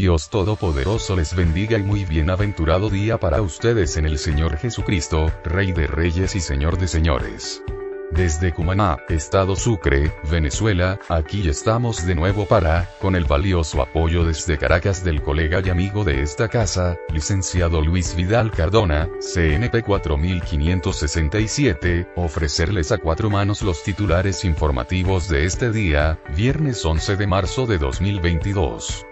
Dios Todopoderoso les bendiga y muy bienaventurado día para ustedes en el Señor Jesucristo, Rey de Reyes y Señor de Señores. Desde Cumaná, Estado Sucre, Venezuela, aquí estamos de nuevo para, con el valioso apoyo desde Caracas del colega y amigo de esta casa, licenciado Luis Vidal Cardona, CNP 4567, ofrecerles a cuatro manos los titulares informativos de este día, viernes 11 de marzo de 2022.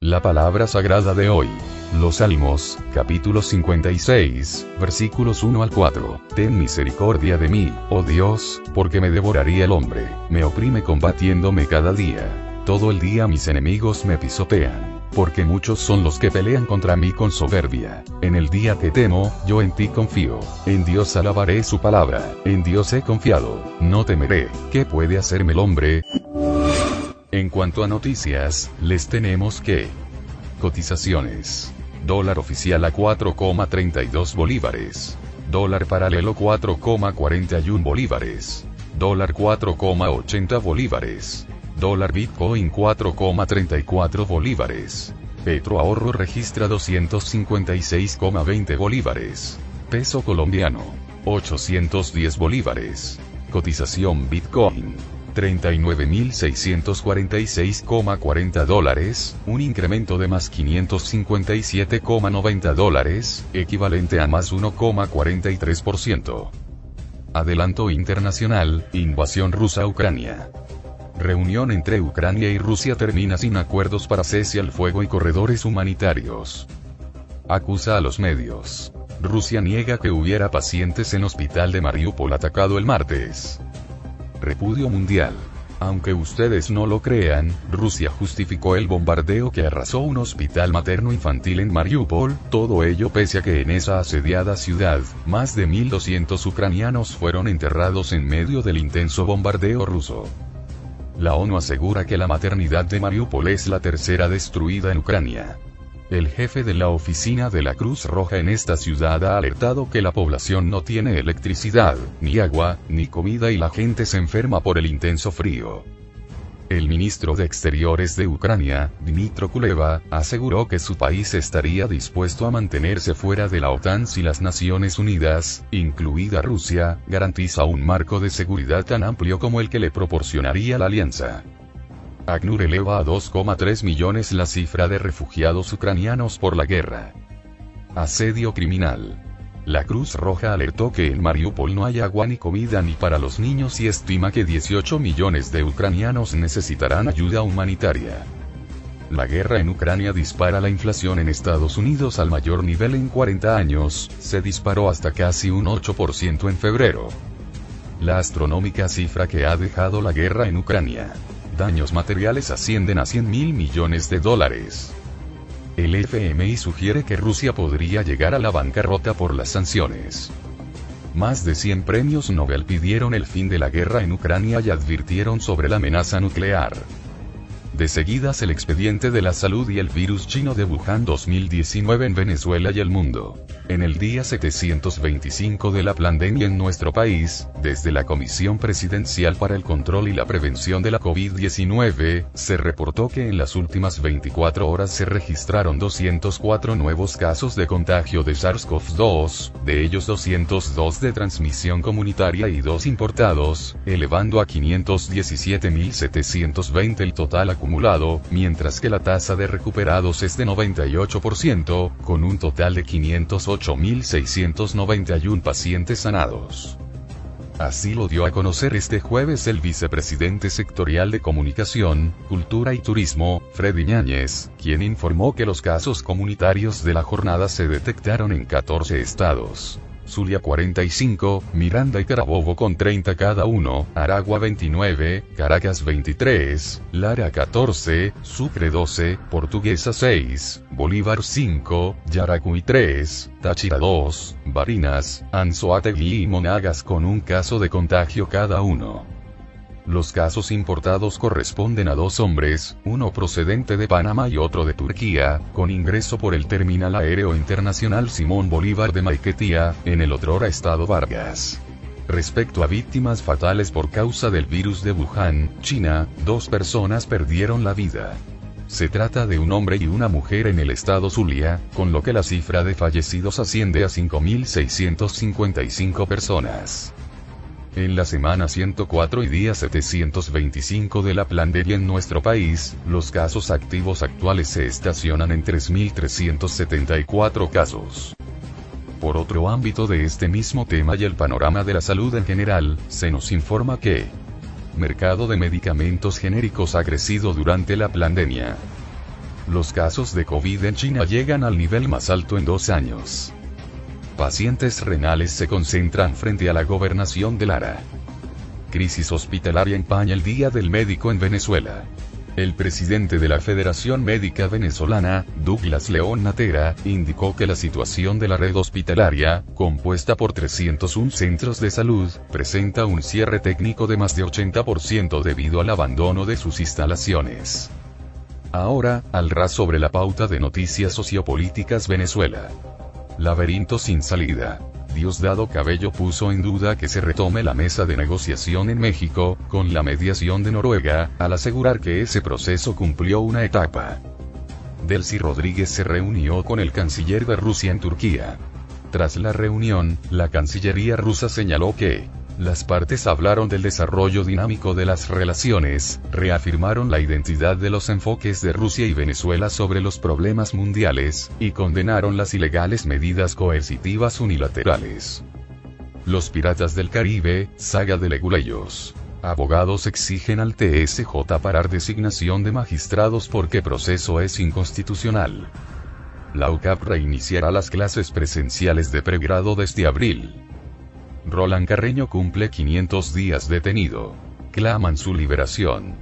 la palabra sagrada de hoy. Los Salmos, capítulo 56, versículos 1 al 4. Ten misericordia de mí, oh Dios, porque me devoraría el hombre, me oprime combatiéndome cada día. Todo el día mis enemigos me pisotean, porque muchos son los que pelean contra mí con soberbia. En el día que temo, yo en ti confío. En Dios alabaré su palabra, en Dios he confiado, no temeré. ¿Qué puede hacerme el hombre? En cuanto a noticias, les tenemos que... Cotizaciones. Dólar oficial a 4,32 bolívares. Dólar paralelo 4,41 bolívares. Dólar 4,80 bolívares. Dólar Bitcoin 4,34 bolívares. Petro Ahorro registra 256,20 bolívares. Peso colombiano. 810 bolívares. Cotización Bitcoin. 39.646,40 dólares, un incremento de más 557,90 dólares, equivalente a más 1,43%. Adelanto internacional, invasión rusa a Ucrania. Reunión entre Ucrania y Rusia termina sin acuerdos para cese al fuego y corredores humanitarios. Acusa a los medios. Rusia niega que hubiera pacientes en hospital de Mariupol atacado el martes. Repudio mundial. Aunque ustedes no lo crean, Rusia justificó el bombardeo que arrasó un hospital materno-infantil en Mariupol, todo ello pese a que en esa asediada ciudad, más de 1.200 ucranianos fueron enterrados en medio del intenso bombardeo ruso. La ONU asegura que la maternidad de Mariupol es la tercera destruida en Ucrania. El jefe de la oficina de la Cruz Roja en esta ciudad ha alertado que la población no tiene electricidad, ni agua, ni comida y la gente se enferma por el intenso frío. El ministro de Exteriores de Ucrania, Dmitro Kuleva, aseguró que su país estaría dispuesto a mantenerse fuera de la OTAN si las Naciones Unidas, incluida Rusia, garantiza un marco de seguridad tan amplio como el que le proporcionaría la alianza. ACNUR eleva a 2,3 millones la cifra de refugiados ucranianos por la guerra. Asedio criminal. La Cruz Roja alertó que en Mariupol no hay agua ni comida ni para los niños y estima que 18 millones de ucranianos necesitarán ayuda humanitaria. La guerra en Ucrania dispara la inflación en Estados Unidos al mayor nivel en 40 años, se disparó hasta casi un 8% en febrero. La astronómica cifra que ha dejado la guerra en Ucrania daños materiales ascienden a 100 mil millones de dólares. El FMI sugiere que Rusia podría llegar a la bancarrota por las sanciones. Más de 100 premios Nobel pidieron el fin de la guerra en Ucrania y advirtieron sobre la amenaza nuclear. De seguidas el expediente de la salud y el virus chino de Wuhan 2019 en Venezuela y el mundo. En el día 725 de la pandemia en nuestro país, desde la Comisión Presidencial para el Control y la Prevención de la COVID-19, se reportó que en las últimas 24 horas se registraron 204 nuevos casos de contagio de SARS-CoV-2, de ellos 202 de transmisión comunitaria y 2 importados, elevando a 517.720 el total acumulado mientras que la tasa de recuperados es de 98%, con un total de 508.691 pacientes sanados. Así lo dio a conocer este jueves el vicepresidente sectorial de Comunicación, Cultura y Turismo, Freddy Ñáñez, quien informó que los casos comunitarios de la jornada se detectaron en 14 estados. Zulia 45, Miranda y Carabobo con 30 cada uno, Aragua 29, Caracas 23, Lara 14, Sucre 12, Portuguesa 6, Bolívar 5, Yaracuy 3, Táchira 2, Barinas, Anzoátegui y Monagas con un caso de contagio cada uno. Los casos importados corresponden a dos hombres, uno procedente de Panamá y otro de Turquía, con ingreso por el Terminal Aéreo Internacional Simón Bolívar de Maiquetía, en el otrora estado Vargas. Respecto a víctimas fatales por causa del virus de Wuhan, China, dos personas perdieron la vida. Se trata de un hombre y una mujer en el estado Zulia, con lo que la cifra de fallecidos asciende a 5.655 personas. En la semana 104 y día 725 de la pandemia en nuestro país, los casos activos actuales se estacionan en 3.374 casos. Por otro ámbito de este mismo tema y el panorama de la salud en general, se nos informa que mercado de medicamentos genéricos ha crecido durante la pandemia. Los casos de COVID en China llegan al nivel más alto en dos años pacientes renales se concentran frente a la gobernación de Lara. Crisis hospitalaria empaña el Día del Médico en Venezuela. El presidente de la Federación Médica Venezolana, Douglas León Natera, indicó que la situación de la red hospitalaria, compuesta por 301 centros de salud, presenta un cierre técnico de más de 80% debido al abandono de sus instalaciones. Ahora, al ras sobre la pauta de noticias sociopolíticas Venezuela. Laberinto sin salida. Diosdado Cabello puso en duda que se retome la mesa de negociación en México, con la mediación de Noruega, al asegurar que ese proceso cumplió una etapa. Delcy Rodríguez se reunió con el canciller de Rusia en Turquía. Tras la reunión, la Cancillería rusa señaló que, las partes hablaron del desarrollo dinámico de las relaciones, reafirmaron la identidad de los enfoques de Rusia y Venezuela sobre los problemas mundiales, y condenaron las ilegales medidas coercitivas unilaterales. Los Piratas del Caribe, saga de Leguleyos. Abogados exigen al TSJ parar designación de magistrados porque proceso es inconstitucional. La UCAP reiniciará las clases presenciales de pregrado desde abril. Roland Carreño cumple 500 días detenido. Claman su liberación.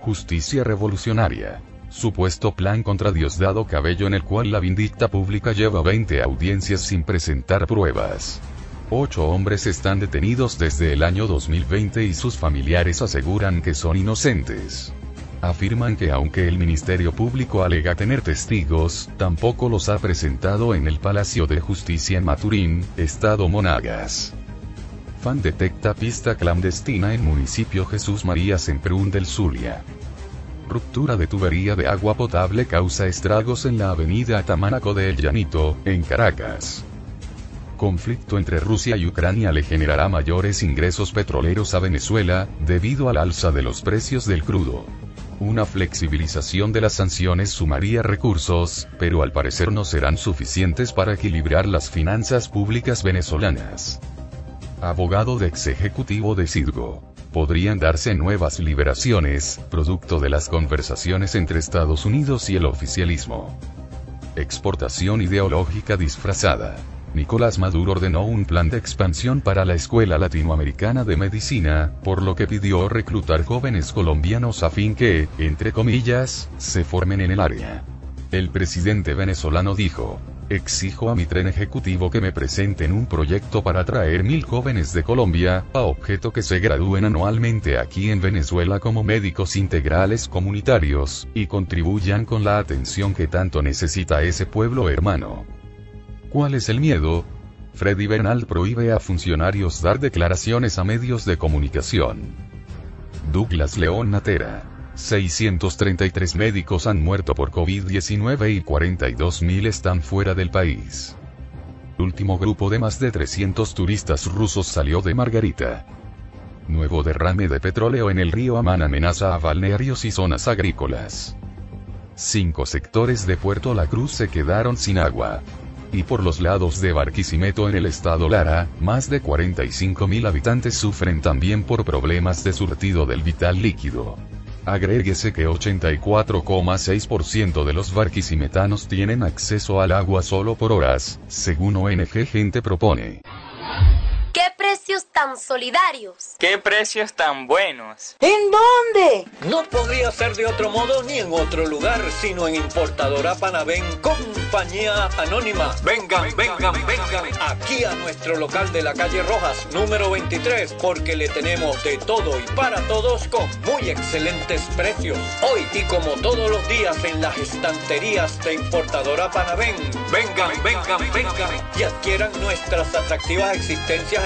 Justicia revolucionaria. Supuesto plan contra Diosdado Cabello en el cual la vindicta pública lleva 20 audiencias sin presentar pruebas. Ocho hombres están detenidos desde el año 2020 y sus familiares aseguran que son inocentes. Afirman que aunque el Ministerio Público alega tener testigos, tampoco los ha presentado en el Palacio de Justicia en Maturín, Estado Monagas. Fan detecta pista clandestina en municipio Jesús María Semprún del Zulia. Ruptura de tubería de agua potable causa estragos en la avenida Atamanaco de El Llanito, en Caracas. Conflicto entre Rusia y Ucrania le generará mayores ingresos petroleros a Venezuela, debido al alza de los precios del crudo. Una flexibilización de las sanciones sumaría recursos, pero al parecer no serán suficientes para equilibrar las finanzas públicas venezolanas. Abogado de ex ejecutivo de Sidgo. Podrían darse nuevas liberaciones, producto de las conversaciones entre Estados Unidos y el oficialismo. Exportación ideológica disfrazada. Nicolás Maduro ordenó un plan de expansión para la Escuela Latinoamericana de Medicina, por lo que pidió reclutar jóvenes colombianos a fin que, entre comillas, se formen en el área. El presidente venezolano dijo, Exijo a mi tren ejecutivo que me presenten un proyecto para traer mil jóvenes de Colombia, a objeto que se gradúen anualmente aquí en Venezuela como médicos integrales comunitarios, y contribuyan con la atención que tanto necesita ese pueblo hermano. ¿Cuál es el miedo? Freddy Bernal prohíbe a funcionarios dar declaraciones a medios de comunicación. Douglas León Natera. 633 médicos han muerto por COVID-19 y 42.000 están fuera del país. Último grupo de más de 300 turistas rusos salió de Margarita. Nuevo derrame de petróleo en el río Amán amenaza a balnearios y zonas agrícolas. Cinco sectores de Puerto La Cruz se quedaron sin agua. Y por los lados de Barquisimeto en el estado Lara, más de 45.000 habitantes sufren también por problemas de surtido del vital líquido. Agréguese que 84,6% de los barquisimetanos tienen acceso al agua solo por horas, según ONG Gente propone. ¿Qué precios tan solidarios? ¿Qué precios tan buenos? ¿En dónde? No podría ser de otro modo ni en otro lugar, sino en Importadora Panavén, compañía anónima. Vengan, vengan, vengan aquí a nuestro local de la calle Rojas, número 23, porque le tenemos de todo y para todos con muy excelentes precios. Hoy y como todos los días en las estanterías de Importadora Panavén, vengan, vengan, vengan y adquieran nuestras atractivas existencias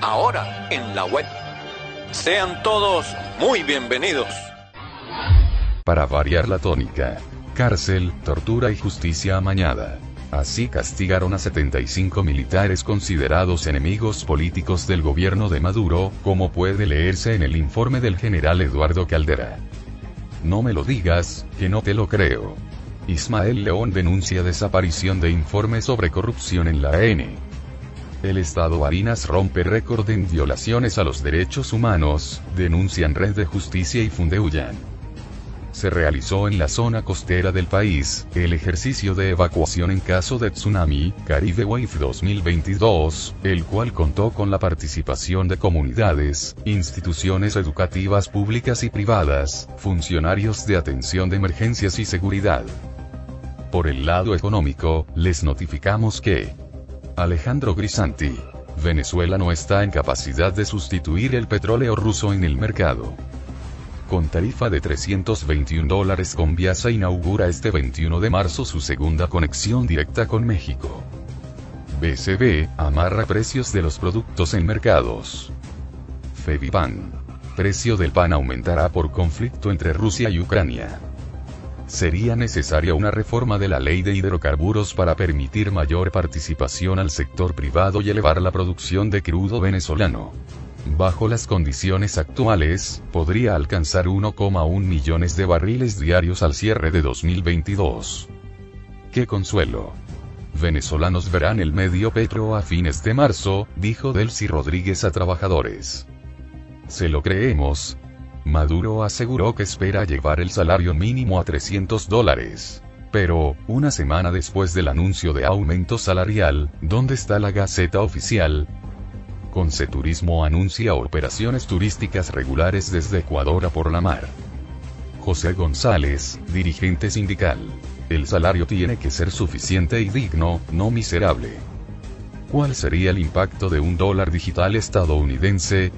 Ahora en la web. Sean todos muy bienvenidos. Para variar la tónica. Cárcel, tortura y justicia amañada. Así castigaron a 75 militares considerados enemigos políticos del gobierno de Maduro, como puede leerse en el informe del general Eduardo Caldera. No me lo digas, que no te lo creo. Ismael León denuncia desaparición de informe sobre corrupción en la AN. El Estado Barinas rompe récord en violaciones a los derechos humanos, denuncian Red de Justicia y Fundeuyan. Se realizó en la zona costera del país, el ejercicio de evacuación en caso de tsunami, Caribe Wave 2022, el cual contó con la participación de comunidades, instituciones educativas públicas y privadas, funcionarios de atención de emergencias y seguridad. Por el lado económico, les notificamos que Alejandro Grisanti. Venezuela no está en capacidad de sustituir el petróleo ruso en el mercado. Con tarifa de 321 dólares Conviasa inaugura este 21 de marzo su segunda conexión directa con México. BCB, amarra precios de los productos en mercados. Fevipan. Precio del pan aumentará por conflicto entre Rusia y Ucrania sería necesaria una reforma de la ley de hidrocarburos para permitir mayor participación al sector privado y elevar la producción de crudo venezolano. Bajo las condiciones actuales, podría alcanzar 1,1 millones de barriles diarios al cierre de 2022. ¡Qué consuelo! Venezolanos verán el medio petro a fines de marzo, dijo Delcy Rodríguez a trabajadores. Se lo creemos, Maduro aseguró que espera llevar el salario mínimo a 300 dólares. Pero, una semana después del anuncio de aumento salarial, ¿dónde está la Gaceta Oficial? Conceturismo anuncia operaciones turísticas regulares desde Ecuador a por la mar. José González, dirigente sindical. El salario tiene que ser suficiente y digno, no miserable. ¿Cuál sería el impacto de un dólar digital estadounidense?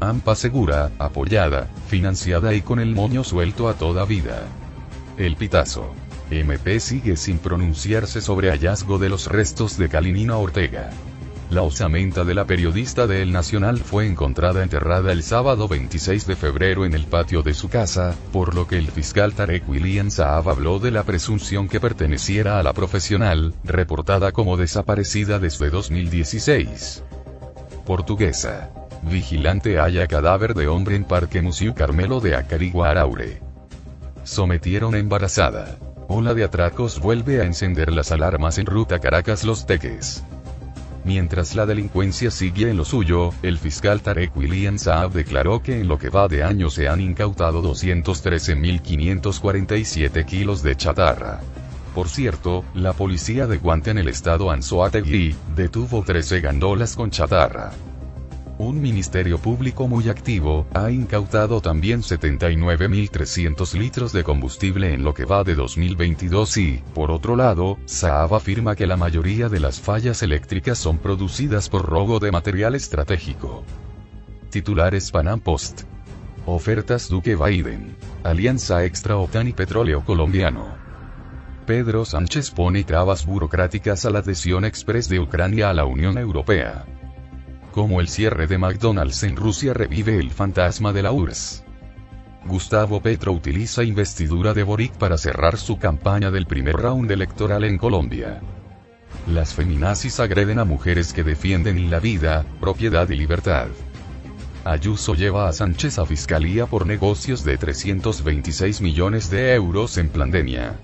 AMPA segura, apoyada, financiada y con el moño suelto a toda vida. El pitazo. MP sigue sin pronunciarse sobre hallazgo de los restos de Kalinina Ortega. La osamenta de la periodista de El Nacional fue encontrada enterrada el sábado 26 de febrero en el patio de su casa, por lo que el fiscal Tarek William Saab habló de la presunción que perteneciera a la profesional, reportada como desaparecida desde 2016. Portuguesa. Vigilante halla cadáver de hombre en Parque Museo Carmelo de Acarigua Araure. Sometieron embarazada. Ola de atracos vuelve a encender las alarmas en ruta Caracas-Los Teques. Mientras la delincuencia sigue en lo suyo, el fiscal Tarek William Saab declaró que en lo que va de año se han incautado 213.547 kilos de chatarra. Por cierto, la policía de Guante en el estado Anzoátegui, detuvo 13 gandolas con chatarra. Un ministerio público muy activo, ha incautado también 79.300 litros de combustible en lo que va de 2022 y, por otro lado, Saab afirma que la mayoría de las fallas eléctricas son producidas por robo de material estratégico. Titulares Panam Post. Ofertas Duque Biden. Alianza Extra OTAN y Petróleo Colombiano. Pedro Sánchez pone trabas burocráticas a la adhesión express de Ucrania a la Unión Europea como el cierre de McDonald's en Rusia revive el fantasma de la URSS. Gustavo Petro utiliza investidura de Boric para cerrar su campaña del primer round electoral en Colombia. Las feminazis agreden a mujeres que defienden la vida, propiedad y libertad. Ayuso lleva a Sánchez a fiscalía por negocios de 326 millones de euros en pandemia.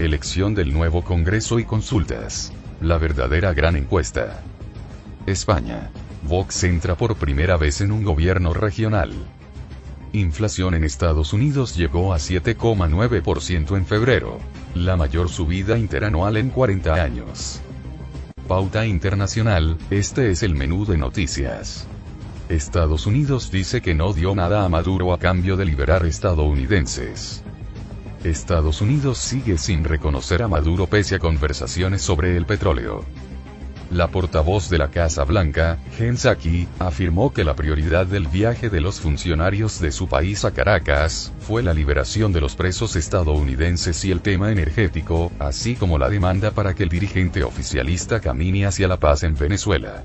Elección del nuevo Congreso y consultas. La verdadera gran encuesta. España. Vox entra por primera vez en un gobierno regional. Inflación en Estados Unidos llegó a 7,9% en febrero, la mayor subida interanual en 40 años. Pauta internacional, este es el menú de noticias. Estados Unidos dice que no dio nada a Maduro a cambio de liberar estadounidenses. Estados Unidos sigue sin reconocer a Maduro pese a conversaciones sobre el petróleo. La portavoz de la Casa Blanca, Jen Psaki, afirmó que la prioridad del viaje de los funcionarios de su país a Caracas fue la liberación de los presos estadounidenses y el tema energético, así como la demanda para que el dirigente oficialista camine hacia la paz en Venezuela.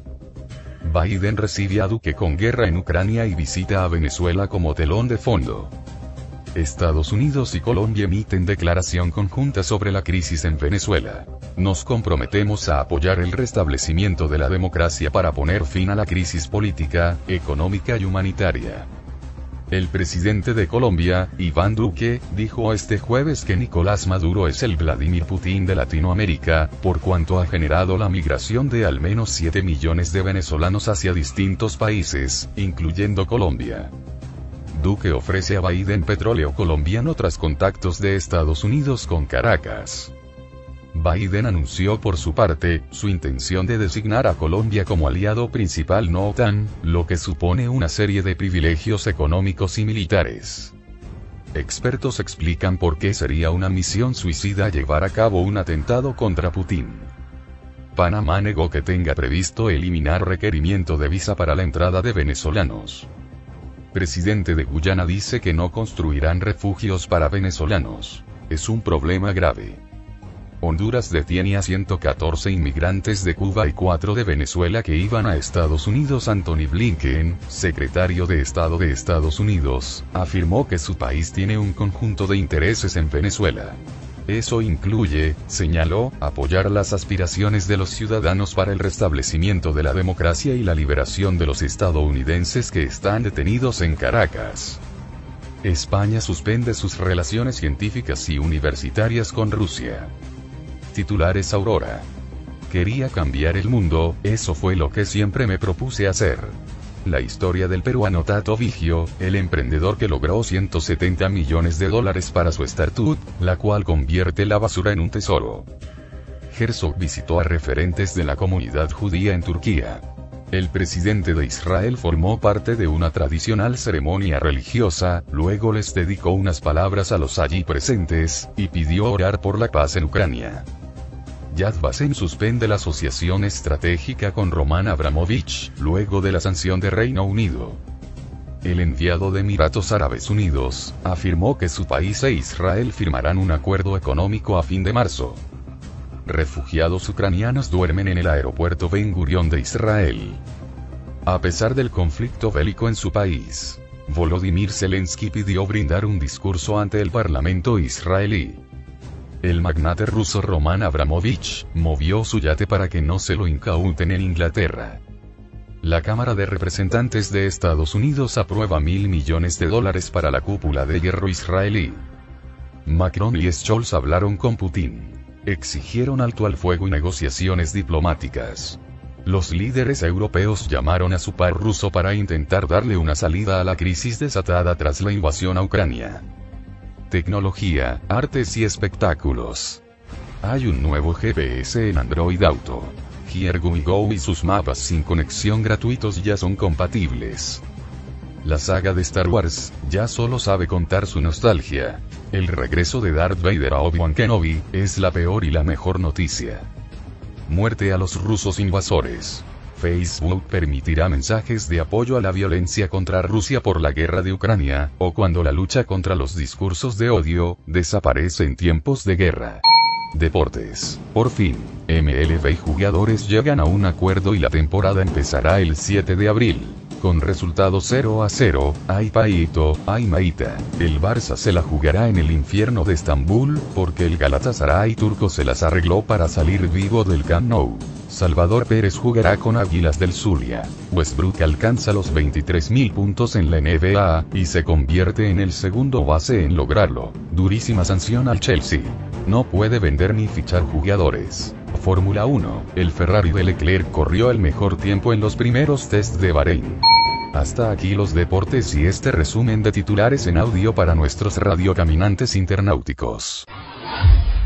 Biden recibe a Duque con guerra en Ucrania y visita a Venezuela como telón de fondo. Estados Unidos y Colombia emiten declaración conjunta sobre la crisis en Venezuela. Nos comprometemos a apoyar el restablecimiento de la democracia para poner fin a la crisis política, económica y humanitaria. El presidente de Colombia, Iván Duque, dijo este jueves que Nicolás Maduro es el Vladimir Putin de Latinoamérica, por cuanto ha generado la migración de al menos 7 millones de venezolanos hacia distintos países, incluyendo Colombia. Duque ofrece a Biden petróleo colombiano tras contactos de Estados Unidos con Caracas. Biden anunció por su parte, su intención de designar a Colombia como aliado principal no OTAN, lo que supone una serie de privilegios económicos y militares. Expertos explican por qué sería una misión suicida llevar a cabo un atentado contra Putin. Panamá negó que tenga previsto eliminar requerimiento de visa para la entrada de venezolanos presidente de Guyana dice que no construirán refugios para venezolanos. Es un problema grave. Honduras detiene a 114 inmigrantes de Cuba y 4 de Venezuela que iban a Estados Unidos. Anthony Blinken, secretario de Estado de Estados Unidos, afirmó que su país tiene un conjunto de intereses en Venezuela. Eso incluye, señaló, apoyar las aspiraciones de los ciudadanos para el restablecimiento de la democracia y la liberación de los estadounidenses que están detenidos en Caracas. España suspende sus relaciones científicas y universitarias con Rusia. Titulares Aurora. Quería cambiar el mundo, eso fue lo que siempre me propuse hacer la historia del peruano Tato Vigio, el emprendedor que logró 170 millones de dólares para su startup, la cual convierte la basura en un tesoro. Herzog visitó a referentes de la comunidad judía en Turquía. El presidente de Israel formó parte de una tradicional ceremonia religiosa, luego les dedicó unas palabras a los allí presentes, y pidió orar por la paz en Ucrania. Yad Vashem suspende la asociación estratégica con Roman Abramovich, luego de la sanción de Reino Unido. El enviado de Emiratos Árabes Unidos, afirmó que su país e Israel firmarán un acuerdo económico a fin de marzo. refugiados ucranianos duermen en el aeropuerto Ben Gurion de Israel. A pesar del conflicto bélico en su país, Volodymyr Zelensky pidió brindar un discurso ante el parlamento israelí. El magnate ruso Roman Abramovich movió su yate para que no se lo incauten en Inglaterra. La Cámara de Representantes de Estados Unidos aprueba mil millones de dólares para la cúpula de hierro israelí. Macron y Scholz hablaron con Putin. Exigieron alto al fuego y negociaciones diplomáticas. Los líderes europeos llamaron a su par ruso para intentar darle una salida a la crisis desatada tras la invasión a Ucrania. Tecnología, artes y espectáculos. Hay un nuevo GPS en Android Auto. Hiergumi Go y sus mapas sin conexión gratuitos ya son compatibles. La saga de Star Wars, ya solo sabe contar su nostalgia. El regreso de Darth Vader a Obi-Wan Kenobi, es la peor y la mejor noticia. Muerte a los rusos invasores. Facebook permitirá mensajes de apoyo a la violencia contra Rusia por la guerra de Ucrania, o cuando la lucha contra los discursos de odio, desaparece en tiempos de guerra. Deportes. Por fin, MLB y jugadores llegan a un acuerdo y la temporada empezará el 7 de abril. Con resultado 0 a 0, ay paito, ay maita. El Barça se la jugará en el infierno de Estambul, porque el Galatasaray turco se las arregló para salir vivo del Camp. Salvador Pérez jugará con Águilas del Zulia. Westbrook alcanza los 23.000 puntos en la NBA, y se convierte en el segundo base en lograrlo. Durísima sanción al Chelsea. No puede vender ni fichar jugadores. Fórmula 1. El Ferrari de Leclerc corrió el mejor tiempo en los primeros test de Bahrein. Hasta aquí los deportes y este resumen de titulares en audio para nuestros radiocaminantes internauticos.